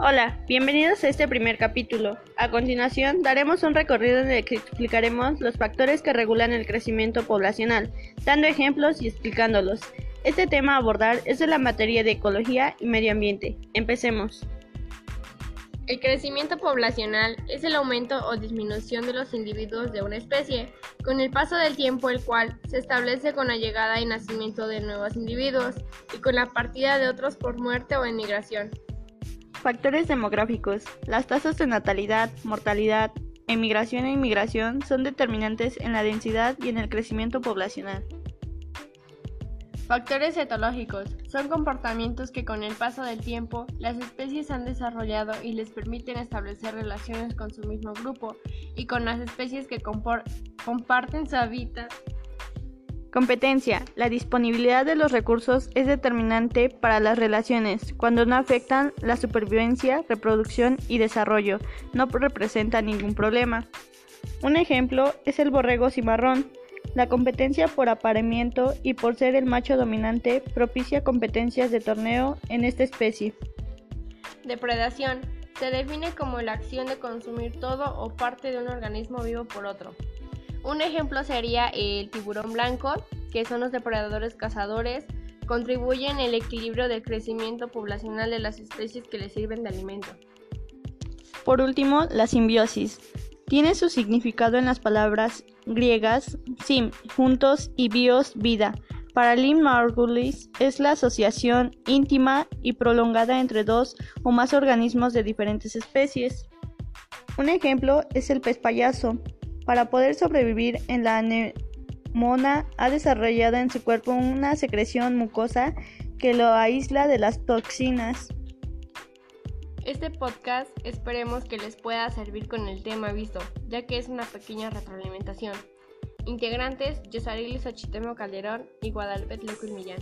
Hola, bienvenidos a este primer capítulo. A continuación, daremos un recorrido en el que explicaremos los factores que regulan el crecimiento poblacional, dando ejemplos y explicándolos. Este tema a abordar es de la materia de ecología y medio ambiente. Empecemos. El crecimiento poblacional es el aumento o disminución de los individuos de una especie, con el paso del tiempo el cual se establece con la llegada y nacimiento de nuevos individuos y con la partida de otros por muerte o emigración. Factores demográficos. Las tasas de natalidad, mortalidad, emigración e inmigración son determinantes en la densidad y en el crecimiento poblacional. Factores etológicos. Son comportamientos que con el paso del tiempo las especies han desarrollado y les permiten establecer relaciones con su mismo grupo y con las especies que comparten su hábitat Competencia. La disponibilidad de los recursos es determinante para las relaciones. Cuando no afectan la supervivencia, reproducción y desarrollo, no representa ningún problema. Un ejemplo es el borrego cimarrón. La competencia por apareamiento y por ser el macho dominante propicia competencias de torneo en esta especie. Depredación. Se define como la acción de consumir todo o parte de un organismo vivo por otro. Un ejemplo sería el tiburón blanco, que son los depredadores cazadores, contribuyen el equilibrio del crecimiento poblacional de las especies que les sirven de alimento. Por último, la simbiosis. Tiene su significado en las palabras griegas sim, juntos, y bios, vida. Para Lynn Margulis es la asociación íntima y prolongada entre dos o más organismos de diferentes especies. Un ejemplo es el pez payaso, para poder sobrevivir en la anemona ha desarrollado en su cuerpo una secreción mucosa que lo aísla de las toxinas. Este podcast esperemos que les pueda servir con el tema visto, ya que es una pequeña retroalimentación. Integrantes, Yosarili Xochitemo Calderón y Guadalupe López Millán.